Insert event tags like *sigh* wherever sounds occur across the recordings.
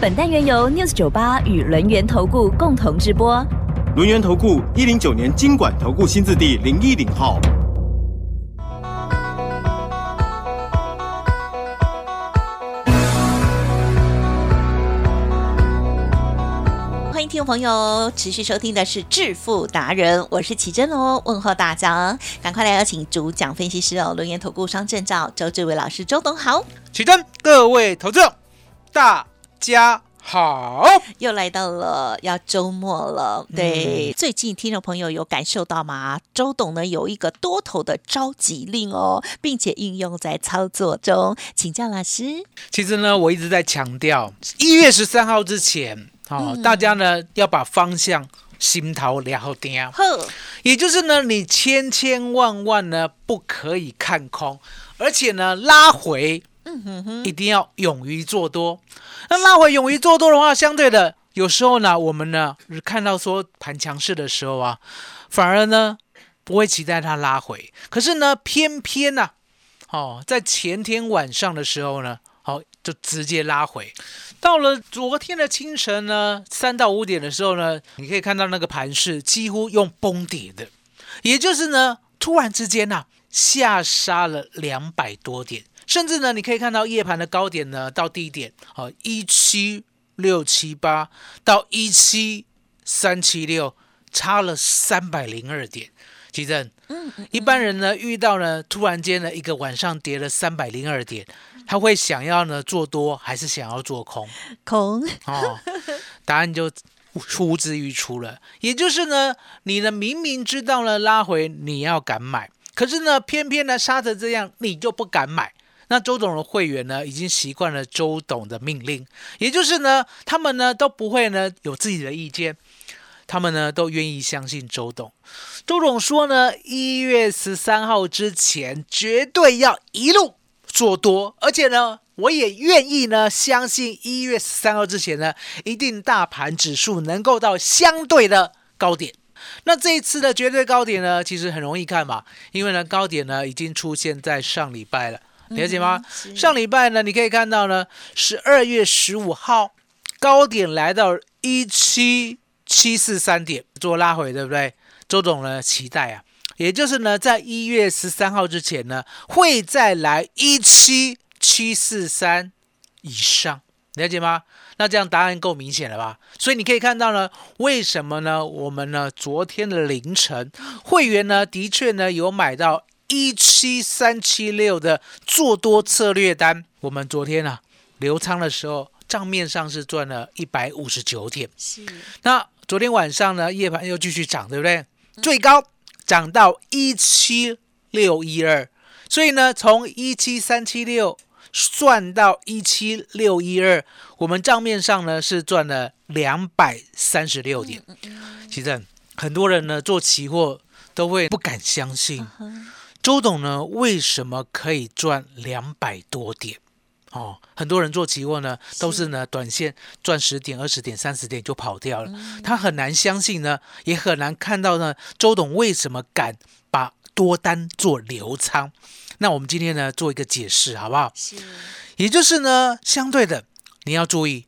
本单元由 News 九八与轮源投顾共同直播。轮源投顾一零九年经管投顾新字第零一零号。欢迎听众朋友持续收听的是《致富达人》，我是奇珍哦，问候大家，赶快来邀请主讲分析师哦，轮研投顾商证照周志伟老师，周董好，奇珍，各位投资者，大家好。又来到了要周末了，对，最近听众朋友有感受到吗？周董呢有一个多头的召集令哦，并且运用在操作中，请教老师。其实呢，我一直在强调，一月十三号之前，哦，大家呢要把方向心头聊好定，呵，也就是呢，你千千万万呢不可以看空，而且呢拉回，哼，一定要勇于做多。那拉回勇于做多的话，相对的，有时候呢，我们呢看到说盘强势的时候啊，反而呢不会期待它拉回，可是呢，偏偏呢、哦，在前天晚上的时候呢，好、就直接拉回。到了昨天的清晨呢，三到五点的时候呢，你可以看到那个盘势几乎用崩跌的，也就是呢，突然之间呐、下杀了两百多点，甚至呢，你可以看到夜盘的高点呢到低点，好一七六七八到一七三七六，差了三百零二点。奇正，嗯嗯，一般人呢遇到呢突然间呢一个晚上跌了三百零二点，他会想要呢做多还是想要做空？空，哦，答案就呼之欲出了。也就是呢，你呢明明知道了拉回你要敢买，可是呢偏偏呢杀成这样，你就不敢买。那周董的会员呢，已经习惯了周董的命令，也就是呢，他们呢都不会呢有自己的意见，他们呢都愿意相信周董。周董说呢，一月十三号之前绝对要一路做多，而且呢，我也愿意呢相信一月十三号之前呢，一定大盘指数能够到相对的高点。那这一次的绝对高点呢，其实很容易看嘛，因为呢高点呢已经出现在上礼拜了，了解吗？是上礼拜呢，你可以看到呢，十二月十五号高点来到一七七四三点做拉回，对不对？周总呢期待啊，也就是呢，在一月十三号之前呢，会再来一七七四三以上，了解吗？那这样答案够明显了吧？所以你可以看到呢，为什么呢？我们呢昨天的凌晨，会员呢的确呢有买到一七三七六的做多策略单，我们昨天啊留仓的时候，账面上是赚了一百五十九点。是，那昨天晚上呢，夜盘又继续涨，对不对？最高涨到一七六一二，所以呢，从一七三七六算到一七六一二，我们账面上呢是赚了两百三十六点。其实很多人呢做期货都会不敢相信，周董呢为什么可以赚两百多点？哦，很多人做期货呢，都是呢短线赚十点、二十点、三十点就跑掉了，他很难相信呢，也很难看到呢，周董为什么敢把多单做流仓？那我们今天呢做一个解释，好不好？是，也就是呢，相对的，你要注意，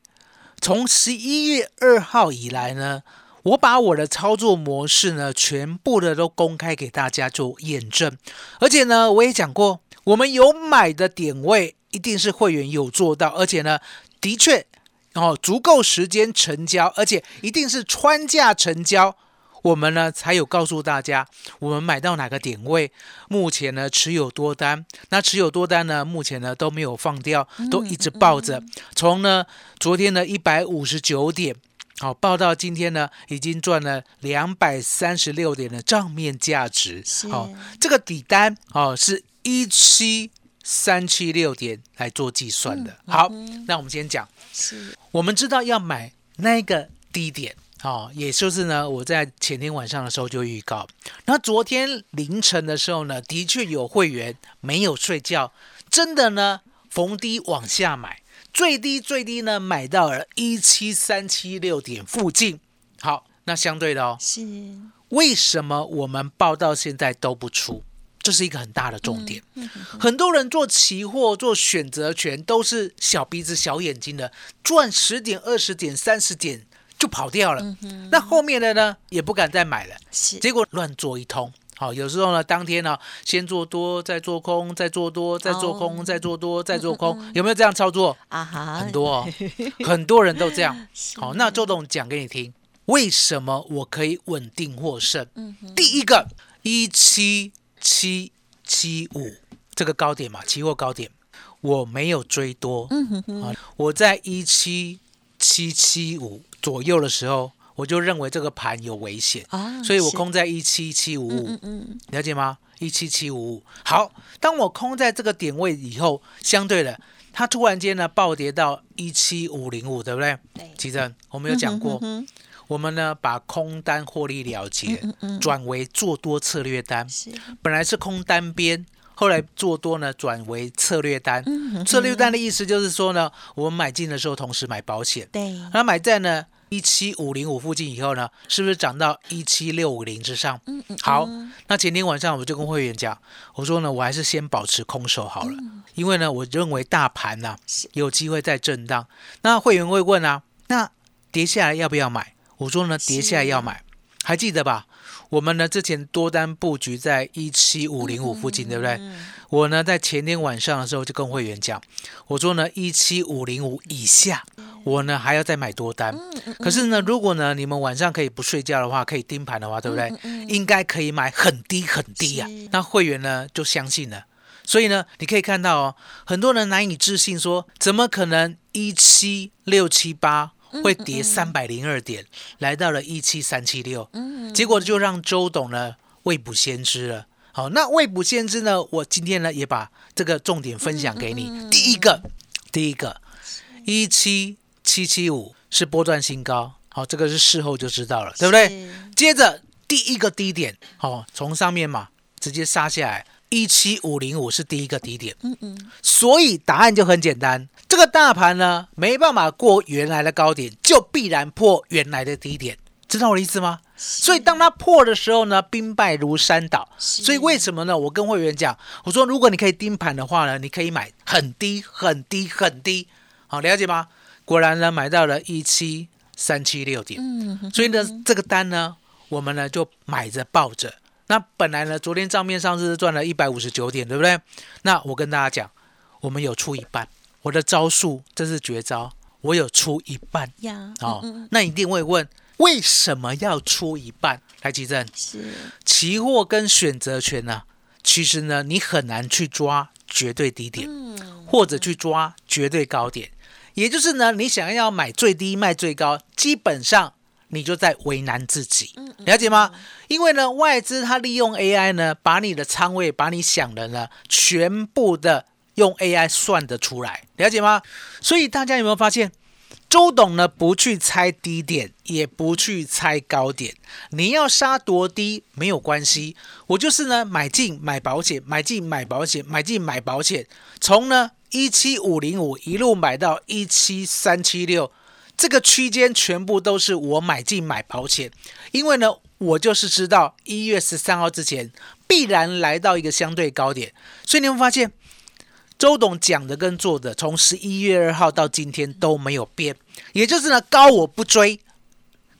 从十一月二号以来呢，我把我的操作模式呢，全部的都公开给大家做验证，而且呢，我也讲过，我们有买的点位，一定是会员有做到，而且呢，的确，哦，足够时间成交，而且一定是穿价成交。我们呢才有告诉大家，我们买到哪个点位，目前呢持有多单，那持有多单呢，目前呢都没有放掉，都一直抱着。从呢昨天的一百五十九点，好报到今天呢，已经赚了两百三十六点的账面价值。是。好，这个底单哦是一七三七六点来做计算的。好，那我们先讲，是，我们知道要买那个低点哦，也就是呢，我在前天晚上的时候就预告，那昨天凌晨的时候呢，的确有会员没有睡觉，真的呢逢低往下买，最低最低呢买到了一七三七六点附近。好，那相对的哦，是为什么我们报到现在都不出？这是一个很大的重点。嗯很多人做期货、做选择权都是小鼻子小眼睛的，赚十点、二十点、三十点就跑掉了。那后面的呢，也不敢再买了，是结果乱做一通。好，有时候呢，当天呢，先做多，再做空，再做多，再做空，哦再做多，再做空，有没有这样操作？啊哈，很多哦，*laughs* 很多人都这样。好，那周董讲给你听，为什么我可以稳定获胜？第一个，一七七七五这个高点嘛，期货高点，我没有追多。啊，我在一七七七五左右的时候，我就认为这个盘有危险，啊，所以我空在一七七五五。了解吗？一七七五五。好，当我空在这个点位以后，相对的，它突然间呢暴跌到一七五零五，对不对？对其实我们有讲过，嗯哼我们呢把空单获利了结，嗯嗯转为做多策略单，是本来是空单边。后来做多呢，转为策略单。嗯策略单的意思就是说呢，我们买进的时候同时买保险，对那买在呢一七五零五附近以后呢，是不是涨到一七六五零之上？嗯嗯好，那前天晚上我就跟会员讲，我说呢，我还是先保持空手好了，因为呢，我认为大盘呢、是有机会再震荡。那会员会问啊，那跌下来要不要买？我说呢，跌下来要买，还记得吧？我们呢之前多单布局在一七五零五附近，对不对？我呢在前天晚上的时候就跟会员讲，我说呢一七五零五以下，我呢还要再买多单。可是呢，如果呢你们晚上可以不睡觉的话，可以盯盘的话，对不对？应该可以买很低很低呀、是那会员呢就相信了。所以呢，你可以看到哦，很多人难以置信说，怎么可能一七六七八会跌三百零二点，来到了一七三七六，结果就让周董呢未卜先知了。好，那未卜先知呢，我今天呢也把这个重点分享给你。第一个，第一个，一七七七五是波段新高，好，这个是事后就知道了，对不对？接着第一个低点，哦，从上面嘛直接杀下来，一七五零五是第一个低点。嗯嗯所以答案就很简单，这个大盘呢没办法过原来的高点，就必然破原来的低点，知道我的意思吗？所以当它破的时候呢，兵败如山倒。所以为什么呢？我跟会员讲，我说如果你可以盯盘的话呢，你可以买很低很低很低，好了解吗？果然呢，买到了一七三七六点。嗯所以呢，这个单呢，我们呢就买着抱着。那本来呢，昨天账面上是赚了一百五十九点，对不对？那我跟大家讲，我们有出一半，我的招数这是绝招，我有出一半呀哦。嗯嗯那一定会问，为什么要出一半？来，奇正，是期货跟选择权呢、其实呢，你很难去抓绝对低点。嗯或者去抓绝对高点，也就是呢，你想要买最低卖最高，基本上你就在为难自己，了解吗？因为呢，外资它利用 AI 呢，把你的仓位，把你想的呢，全部的用 AI 算得出来，了解吗？所以大家有没有发现？周董呢，不去猜低点，也不去猜高点。你要杀多低没有关系，我就是呢买进买保险，买进买保险，买进买保险，从呢一七五零五一路买到一七三七六，这个区间全部都是我买进买保险，因为呢，我就是知道一月十三号之前必然来到一个相对高点，所以你会发现。周董讲的跟做的，从十一月二号到今天都没有变，也就是呢，高我不追，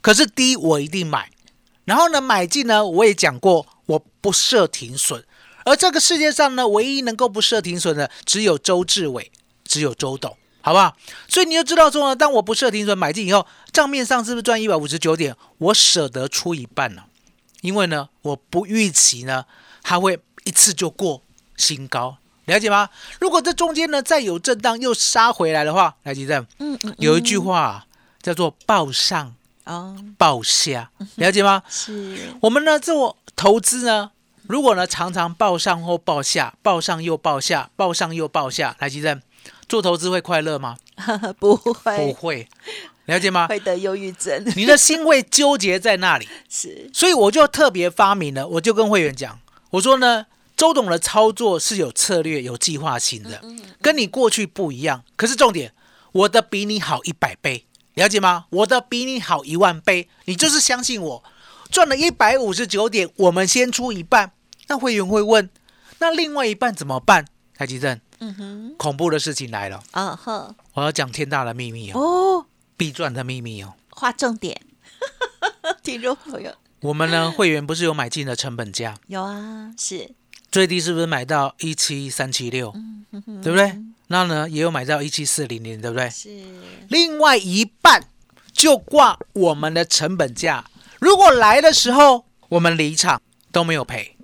可是低我一定买。然后呢，买进呢，我也讲过，我不设停损。而这个世界上呢，唯一能够不设停损的，只有周志伟，只有周董，好不好？所以你就知道说呢，当我不设停损买进以后，账面上是不是赚一百五十九点？我舍得出一半呢、因为呢，我不预期呢，它会一次就过新高，了解吗？如果这中间呢再有震荡又杀回来的话，来吉正，嗯嗯有一句话、啊、叫做“报上哦报下”，了解吗？是我们呢做投资呢，如果呢常常报上或报下，报上又报下，报上又报下，来吉正，做投资会快乐吗？不 *laughs* 会不会，会，了解吗？会得忧郁症。你的心会纠结在那里，*laughs* 是，所以我就特别发明了，我就跟会员讲，我说呢，周董的操作是有策略、有计划性的，跟你过去不一样。可是重点，我的比你好一百倍，了解吗？我的比你好一万倍，你就是相信我，赚了一百五十九点，我们先出一半。那会员会问，那另外一半怎么办？台积电，嗯哼，恐怖的事情来了，啊呵，我要讲天大的秘密哦，哦，必赚的秘密哦。划重点，*laughs* 听众朋友。我们呢，会员不是有买进的成本价，有啊，是，最低是不是买到一七三七六，对不对？那呢也有买到一七四零零，对不对？是，另外一半就挂我们的成本价。如果来的时候我们离场都没有赔，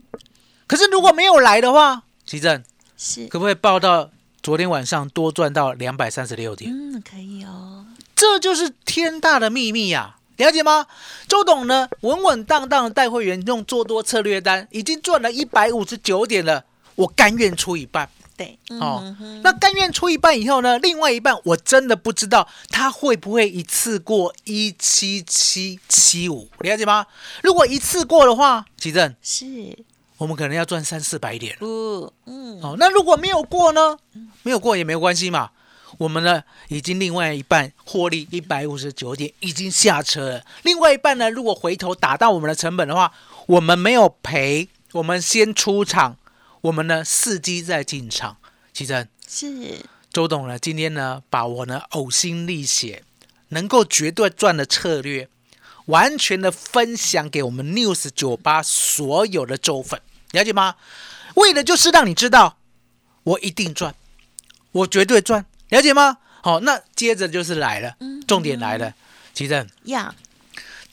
可是如果没有来的话，奇正是，可不可以报到昨天晚上多赚到两百三十六点？嗯，可以哦，这就是天大的秘密呀、了解吗？周董呢，稳稳当当的带会员用做多策略单，已经赚了一百五十九点了，我甘愿出一半。对，哦嗯，那甘愿出一半以后呢，另外一半我真的不知道他会不会一次过一七七七五，了解吗？如果一次过的话，奇正，是，我们可能要赚三四百点了。不，嗯，哦，那如果没有过呢？没有过也没有关系嘛。我们呢，已经另外一半获利一百五十九点，已经下车了。另外一半呢，如果回头打到我们的成本的话，我们没有赔，我们先出场，我们呢伺机再进场。其实是，周董呢，今天呢，把我呢呕心沥血，能够绝对赚的策略，完全的分享给我们 News 酒吧所有的周粉，了解吗？为的就是让你知道，我一定赚，我绝对赚，了解吗？好，那接着就是来了，重点来了，其实呀，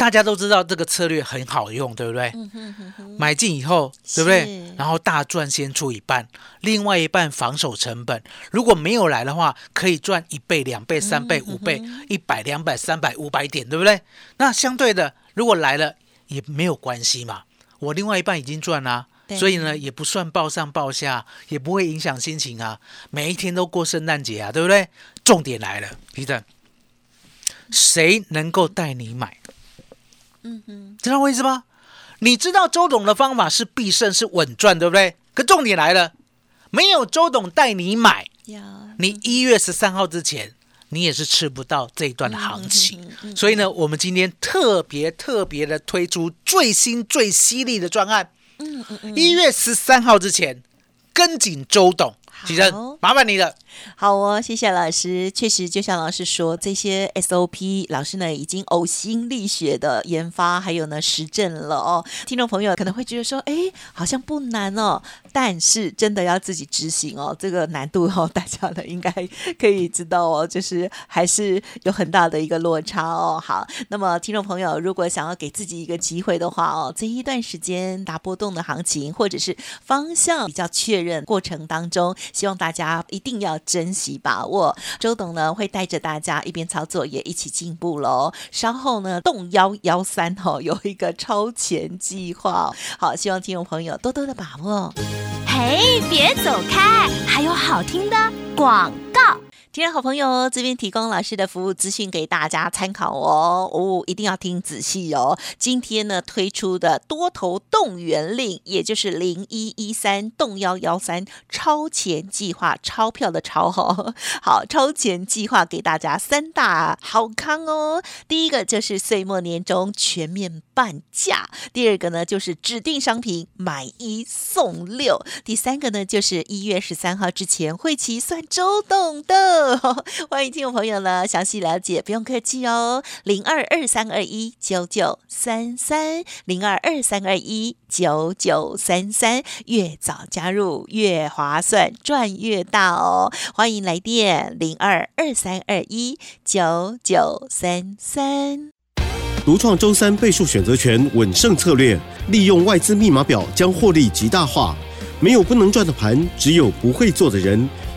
大家都知道这个策略很好用，对不对？嗯哼哼哼，买进以后，对不对？然后大赚先出一半，另外一半防守成本。如果没有来的话，可以赚一倍、两倍、三倍、五倍、一百、两百、三百、五百点，对不对？那相对的，如果来了也没有关系嘛，我另外一半已经赚啦、对所以呢也不算报上报下，也不会影响心情啊。每一天都过圣诞节啊，对不对？重点来了，皮特，谁能够带你买？嗯哼，知道我意思吗？你知道周董的方法是必胜，是稳赚，对不对？可重点来了，没有周董带你买，你一月十三号之前，你也是吃不到这一段的行情。嗯嗯嗯所以呢，我们今天特别特别的推出最新最犀利的专案，一月十三号之前跟紧周董。其实麻烦你了，好哦，谢谢老师。确实，就像老师说，这些 SOP 老师呢已经呕心沥血的研发，还有呢实证了哦。听众朋友可能会觉得说，哎，好像不难哦，但是真的要自己执行哦，这个难度哦，大家呢应该可以知道哦，就是还是有很大的一个落差哦。好，那么听众朋友如果想要给自己一个机会的话哦，这一段时间大波动的行情或者是方向比较确认过程当中，希望大家一定要珍惜把握。周董呢会带着大家一边操作，也一起进步喽。稍后呢，动幺幺三哦，有一个超前计划，好，希望听众朋友多多的把握。嘿，别走开，还有好听的广告。今天好朋友，这边提供老师的服务资讯给大家参考哦，哦，一定要听仔细哦。今天呢推出的多头动员令，也就是零一一三动幺幺三超前计划，钞票的钞哦，好，超前计划给大家三大好康哦。第一个就是岁末年终全面半价，第二个呢就是指定商品买一送六，第三个呢就是一月十三号之前会期算周董的。*laughs* 欢迎听众朋友呢详细了解，不用客气哦，零二二三二一九九三三，零二二三二一九九三三，越早加入越划算，赚越大哦。欢迎来电零二二三二一九九三三。独创周三倍数选择权稳胜策略，利用外资密码表将获利极大化。没有不能赚的盘，只有不会做的人。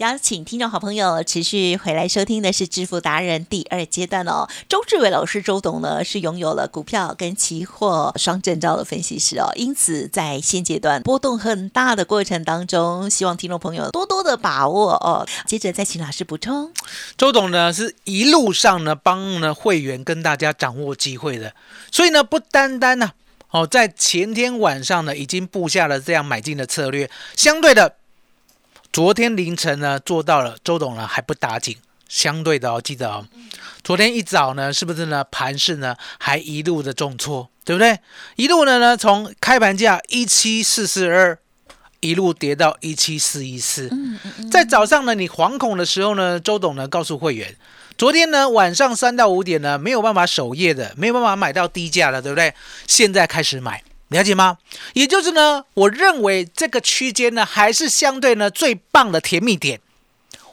邀请听众好朋友持续回来收听的是《致富达人》第二阶段哦。周志伟老师周董呢是拥有了股票跟期货双证照的分析师哦，因此在现阶段波动很大的过程当中，希望听众朋友多多的把握哦。接着再请老师补充。周董呢是一路上呢帮呢会员跟大家掌握机会的，所以呢不单单呢哦在前天晚上呢已经布下了这样买进的策略，相对的。昨天凌晨呢做到了，周董呢还不打紧，相对的哦，记得哦，昨天一早呢是不是呢盘市呢还一路的重挫，对不对？一路呢呢从开盘价一七四四二一路跌到一七四一四，在早上呢你惶恐的时候呢，周董呢告诉会员，昨天呢晚上三到五点呢没有办法守夜的，没有办法买到低价的，对不对？现在开始买。了解吗？也就是呢，我认为这个区间呢，还是相对呢最棒的甜蜜点。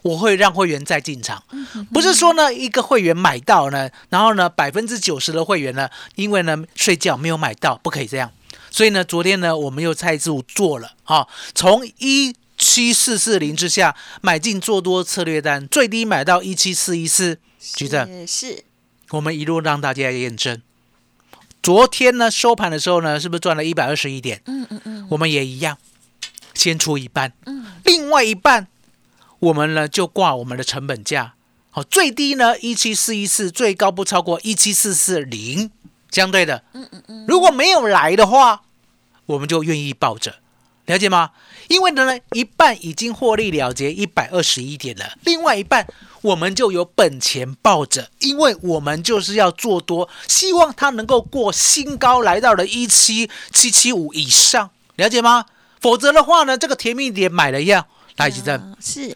我会让会员再进场，不是说呢一个会员买到呢，然后呢百分之九十的会员呢，因为呢睡觉没有买到，不可以这样。所以呢，昨天呢我们又再次做了啊，从一七四四零之下买进做多策略单，最低买到一七四一四，举证是，我们一路让大家验证。昨天呢收盘的时候呢，是不是赚了一百二十一点？嗯嗯嗯，我们也一样，先出一半，嗯，另外一半我们呢就挂我们的成本价，好，最低呢一七四一四，最高不超过一七四四零，相对的，嗯嗯嗯，如果没有来的话，我们就愿意抱着，了解吗？因为呢一半已经获利了结一百二十一点了，另外一半。我们就有本钱抱着，因为我们就是要做多，希望它能够过新高，来到了一七七七五以上，了解吗？否则的话呢，这个甜蜜点买了要来几阵，是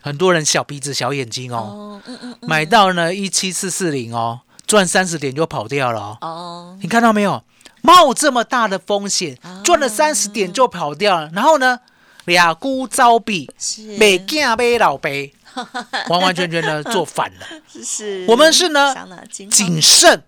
很多人小鼻子小眼睛哦，嗯嗯，买到呢一七四四零哦，赚三十点就跑掉了哦，哦，你看到没有？冒这么大的风险，赚了三十点就跑掉了，然后呢，俩姑招比，没惊没老白。*laughs* 完完全全的做反了，是。我们是呢，谨慎，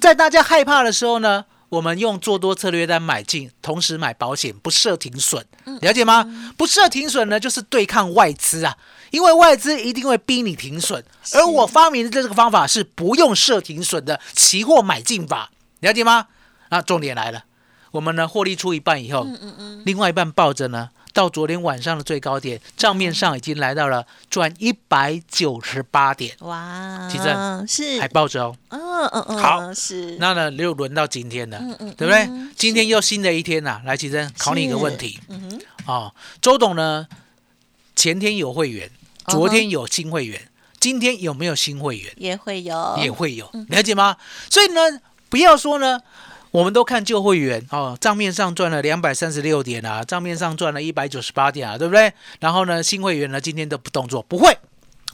在大家害怕的时候呢，我们用做多策略单买进，同时买保险，不设停损，了解吗？不设停损呢，就是对抗外资啊，因为外资一定会逼你停损，而我发明的这个方法是不用设停损的期货买进法，了解吗？那重点来了，我们呢获利出一半以后，嗯嗯嗯，另外一半抱着呢。到昨天晚上的最高点，账面上已经来到了赚一百九十八点。哇，奇正是还抱着哦。嗯嗯嗯，好是。那呢又轮到今天了，嗯嗯，对不对？今天又新的一天呐，来奇正考你一个问题。嗯哼。哦，周董呢，前天有会员，昨天有新会员，今天有没有新会员？也会有，也会有，了解吗？所以呢，不要说呢。我们都看旧会员哦，账面上赚了两百三十六点啊，账面上赚了一百九十八点啊，对不对？然后呢，新会员呢今天都不动作，不会。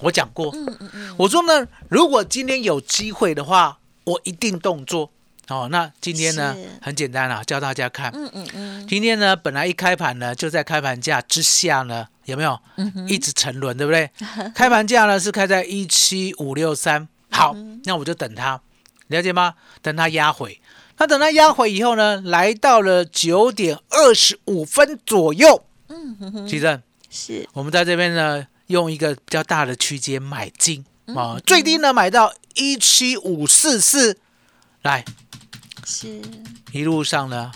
我讲过，嗯嗯嗯，我说呢，如果今天有机会的话，我一定动作。哦，那今天呢很简单啊，教大家看。嗯嗯嗯。今天呢本来一开盘呢就在开盘价之下呢，有没有？嗯一直沉沦，对不对？*laughs* 开盘价呢是开在一七五六三，好，那我就等它，了解吗？等它压回。那等它压回以后呢，来到了九点二十五分左右。嗯哼哼，奇正，是。我们在这边呢，用一个比较大的区间买进。啊，最低呢买到一七五四四，来，是。一路上呢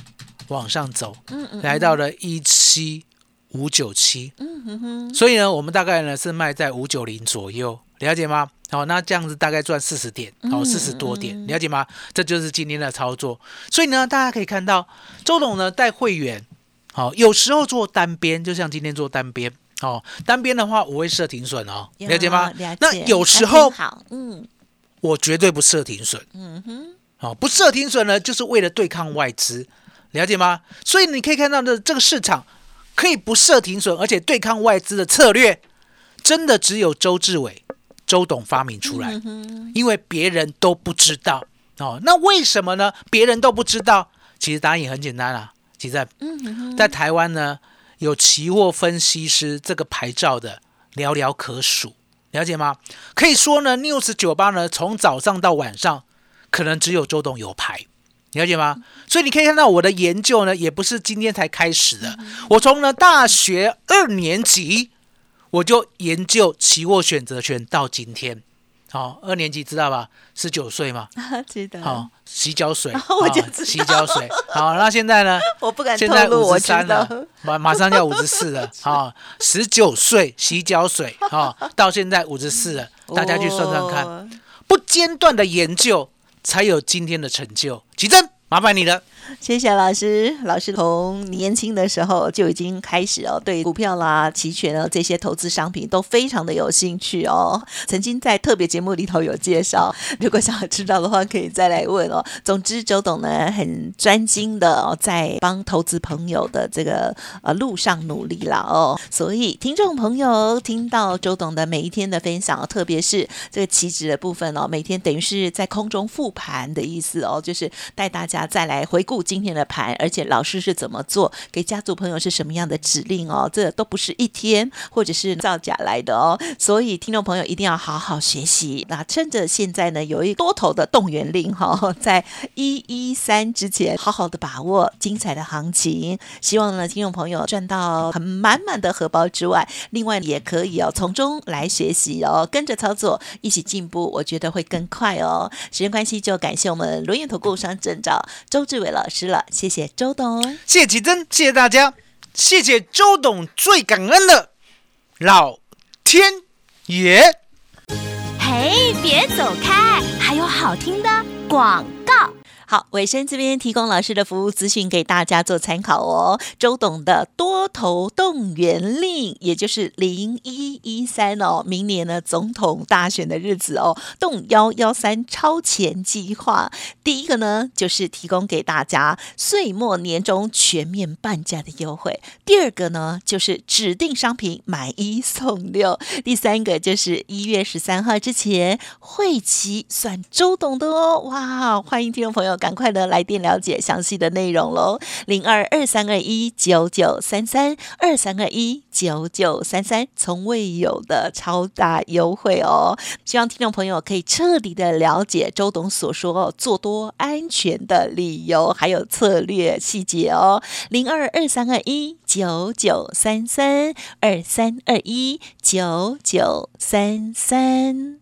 往上走，嗯嗯，来到了一七五九七，嗯哼哼，所以呢，我们大概呢是卖在五九零左右，了解吗？好，那这样子大概赚四十点，好，四十多点，了解吗？这就是今天的操作。所以呢，大家可以看到，周董呢带会员，好，有时候做单边，就像今天做单边，哦，单边的话我会设停损哦，了解吗？那有时候，好，嗯，我绝对不设停损，嗯哼，好，不设停损呢，就是为了对抗外资，了解吗？所以你可以看到的这个市场可以不设停损，而且对抗外资的策略，真的只有周志伟。周董发明出来，因为别人都不知道哦。那为什么呢？别人都不知道，其实答案也很简单啊。其实，在台湾呢，有期货分析师这个牌照的寥寥可数，了解吗？可以说呢，News 酒吧呢，从早上到晚上，可能只有周董有牌，了解吗？所以你可以看到我的研究呢，也不是今天才开始的。我从呢大学二年级我就研究期货选择权到今天。好、二年级知道吧？十九岁嘛。*laughs* 知道好、洗脚水，*laughs* 我就知道洗脚水。好，那现在呢？*laughs* 我不敢现在透露，我知五十三了，马马上要五十四了。好，十九岁洗脚水，好，到现在五十四了，大家去算算看，哦不间断的研究才有今天的成就。奇珍，麻烦你了。谢谢老师，老师从年轻的时候就已经开始哦，对股票啦、期权啊这些投资商品都非常的有兴趣哦。曾经在特别节目里头有介绍，如果想要知道的话，可以再来问哦。总之，周董呢很专精的哦，在帮投资朋友的这个呃路上努力啦哦。所以，听众朋友听到周董的每一天的分享哦，特别是这个期指的部分哦，每天等于是在空中复盘的意思哦，就是带大家再来回顾今天的盘，而且老师是怎么做，给家族朋友是什么样的指令哦，这都不是一天或者是造假来的哦，所以听众朋友一定要好好学习。那趁着现在呢有一多头的动员令哈、在一一三之前好好的把握精彩的行情，希望呢听众朋友赚到很满满的荷包之外，另外也可以哦从中来学习哦，跟着操作一起进步，我觉得会更快哦。时间关系，就感谢我们轮眼投顾商证照周志伟老师了，谢谢周董。谢谢奇珍，谢谢大家，谢谢周董，最感恩的老天爷。嘿，别走开，还有好听的广告。好，尾声这边提供老师的服务资讯给大家做参考哦。周董的多头动员令，也就是零一一三哦，明年呢总统大选的日子哦，动幺幺三超前计划。第一个呢，就是提供给大家岁末年终全面半价的优惠；第二个呢，就是指定商品买一送六；第三个就是一月十三号之前会期算周董的哦。哇，欢迎听众朋友赶快的来电了解详细的内容喽，零二二三二一九九三三二三二一九九三三，从未有的超大优惠哦。希望听众朋友可以彻底的了解周董所说哦做多安全的理由，还有策略细节哦。零二二三二一九九三三二三二一九九三三。